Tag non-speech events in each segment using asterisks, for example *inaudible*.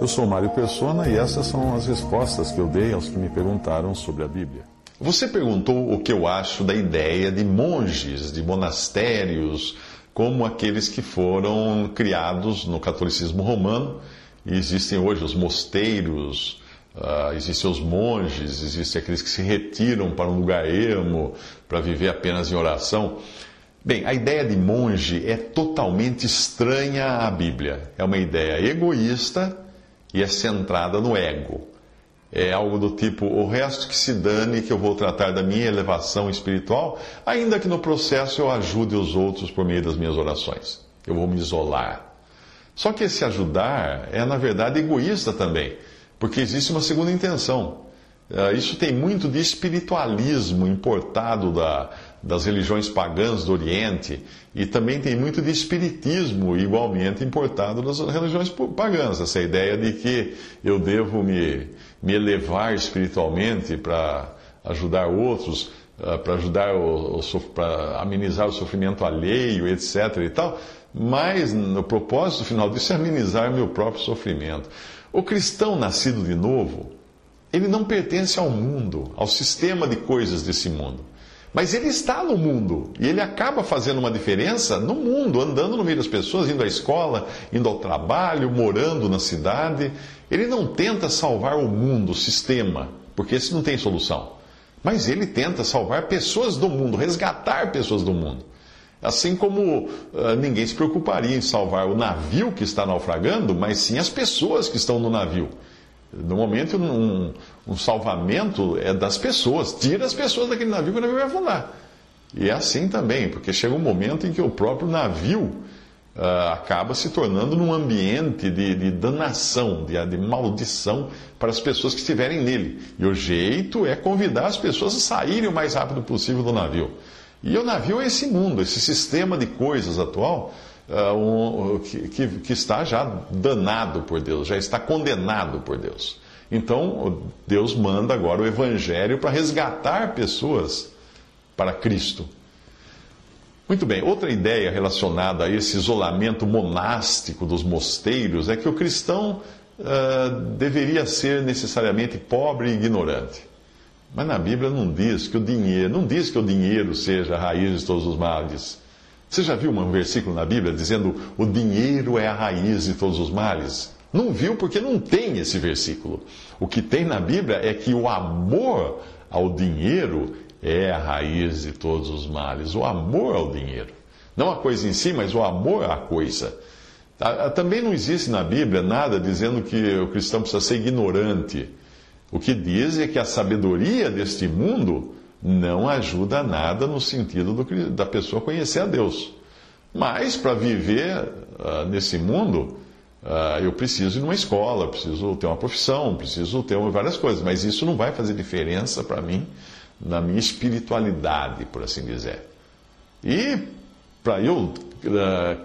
Eu sou Mário Persona e essas são as respostas que eu dei aos que me perguntaram sobre a Bíblia. Você perguntou o que eu acho da ideia de monges, de monastérios, como aqueles que foram criados no catolicismo romano. E existem hoje os mosteiros, uh, existem os monges, existem aqueles que se retiram para um lugar ermo para viver apenas em oração. Bem, a ideia de monge é totalmente estranha à Bíblia. É uma ideia egoísta e é centrada no ego. É algo do tipo, o resto que se dane, que eu vou tratar da minha elevação espiritual, ainda que no processo eu ajude os outros por meio das minhas orações. Eu vou me isolar. Só que esse ajudar é, na verdade, egoísta também, porque existe uma segunda intenção. Ah, isso tem muito de espiritualismo importado da, das religiões pagãs do Oriente e também tem muito de espiritismo igualmente importado das religiões pagãs. Essa ideia de que eu devo me, me elevar espiritualmente para ajudar outros, ah, para ajudar para amenizar o sofrimento alheio, etc. e tal. Mas o propósito final disso é amenizar meu próprio sofrimento. O cristão nascido de novo, ele não pertence ao mundo, ao sistema de coisas desse mundo. Mas ele está no mundo e ele acaba fazendo uma diferença no mundo, andando no meio das pessoas, indo à escola, indo ao trabalho, morando na cidade. Ele não tenta salvar o mundo, o sistema, porque esse não tem solução. Mas ele tenta salvar pessoas do mundo, resgatar pessoas do mundo. Assim como uh, ninguém se preocuparia em salvar o navio que está naufragando, mas sim as pessoas que estão no navio. No momento, um, um, salvamento é das pessoas. Tira as pessoas daquele navio que o navio vai afundar. E é assim também, porque chega um momento em que o próprio navio uh, acaba se tornando num ambiente de, de danação, de, de, maldição para as pessoas que estiverem nele. E o jeito é convidar as pessoas a saírem o mais rápido possível do navio. E o navio é esse mundo, esse sistema de coisas atual uh, um, que, que, está já danado por Deus, já está condenado por Deus. Então, Deus manda agora o Evangelho para resgatar pessoas para Cristo. Muito bem, outra ideia relacionada a esse isolamento monástico dos mosteiros é que o cristão uh, deveria ser necessariamente pobre e ignorante. Mas na Bíblia não diz que o dinheiro, não diz que o dinheiro seja a raiz de todos os males. Você já viu um versículo na Bíblia dizendo o dinheiro é a raiz de todos os males? Não viu porque não tem esse versículo. O que tem na Bíblia é que o amor ao dinheiro é a raiz de todos os males. O amor ao dinheiro. Não a coisa em si, mas o amor à coisa. Também não existe na Bíblia nada dizendo que o cristão precisa ser ignorante. O que diz é que a sabedoria deste mundo não ajuda nada no sentido do, da pessoa conhecer a Deus. Mas para viver uh, nesse mundo, uh, eu preciso ir numa escola, preciso ter uma profissão, preciso ter várias coisas. Mas isso não vai fazer diferença para mim na minha espiritualidade, por assim dizer. E para eu uh,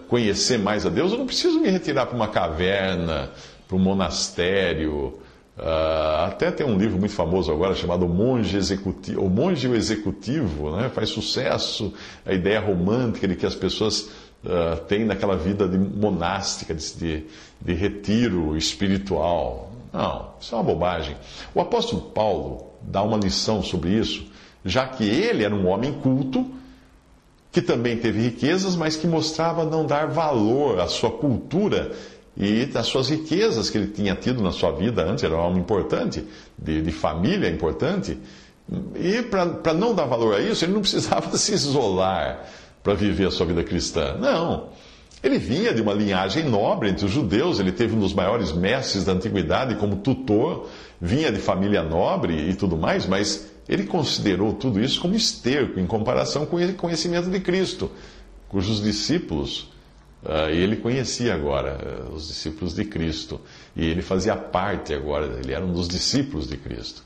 conhecer mais a Deus, eu não preciso me retirar para uma caverna, para um monastério Uh, até tem um livro muito famoso agora chamado Monge Executivo, O Monge Executivo, né? faz sucesso a ideia romântica de que as pessoas uh, têm naquela vida de monástica, de, de, de retiro espiritual. Não, isso é uma bobagem. O apóstolo Paulo dá uma lição sobre isso, já que ele era um homem culto, que também teve riquezas, mas que mostrava não dar valor à sua cultura e das suas riquezas que ele tinha tido na sua vida antes, era um homem importante, de, de família importante, e para não dar valor a isso, ele não precisava *laughs* se isolar para viver a sua vida cristã. Não. Ele vinha de uma linhagem nobre entre os judeus, ele teve um dos maiores mestres da antiguidade como tutor, vinha de família nobre e tudo mais, mas ele considerou tudo isso como esterco em comparação com o conhecimento de Cristo, cujos discípulos Uh, ele conhecia agora uh, os discípulos de Cristo e ele fazia parte agora, ele era um dos discípulos de Cristo.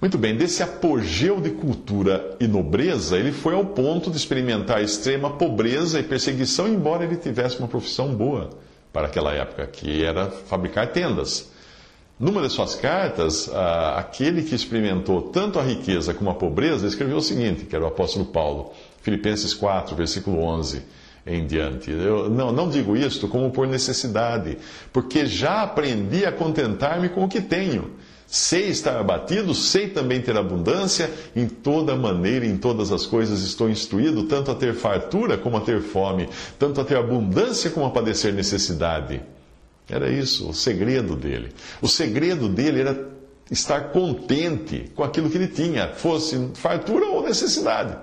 Muito bem, desse apogeu de cultura e nobreza, ele foi ao ponto de experimentar extrema pobreza e perseguição, embora ele tivesse uma profissão boa para aquela época, que era fabricar tendas. Numa de suas cartas, aquele que experimentou tanto a riqueza como a pobreza escreveu o seguinte, que era o apóstolo Paulo, Filipenses 4, versículo 11 em diante. Eu não, não digo isto como por necessidade, porque já aprendi a contentar-me com o que tenho. Sei estar abatido, sei também ter abundância, em toda maneira, em todas as coisas estou instruído, tanto a ter fartura como a ter fome, tanto a ter abundância como a padecer necessidade. Era isso, o segredo dele. O segredo dele era estar contente com aquilo que ele tinha, fosse fartura ou necessidade.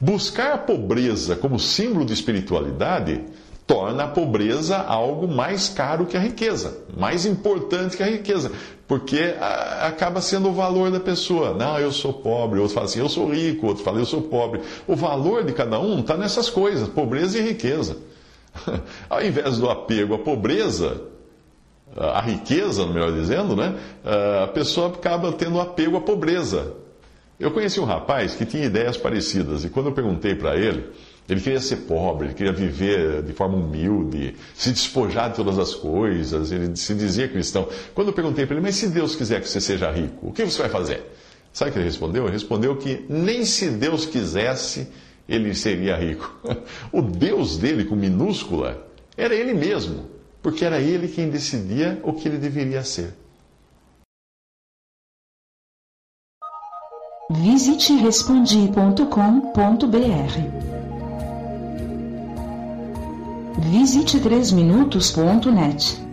Buscar a pobreza como símbolo de espiritualidade torna a pobreza algo mais caro que a riqueza, mais importante que a riqueza, porque acaba sendo o valor da pessoa. Não, eu sou pobre, outro fala assim, eu sou rico, outro fala, eu sou pobre. O valor de cada um está nessas coisas, pobreza e riqueza. *laughs* Ao invés do apego à pobreza, à riqueza, melhor dizendo, né? a pessoa acaba tendo apego à pobreza. Eu conheci um rapaz que tinha ideias parecidas, e quando eu perguntei para ele, ele queria ser pobre, ele queria viver de forma humilde, se despojar de todas as coisas, ele se dizia cristão. Quando eu perguntei para ele, mas se Deus quiser que você seja rico, o que você vai fazer? Sabe o que ele respondeu? Ele respondeu que nem se Deus quisesse, ele seria rico. *laughs* O Deus dele, com minúscula, era ele mesmo, porque era ele quem decidia o que ele deveria ser. Visite respondi.com.br. Visite 3minutos.net.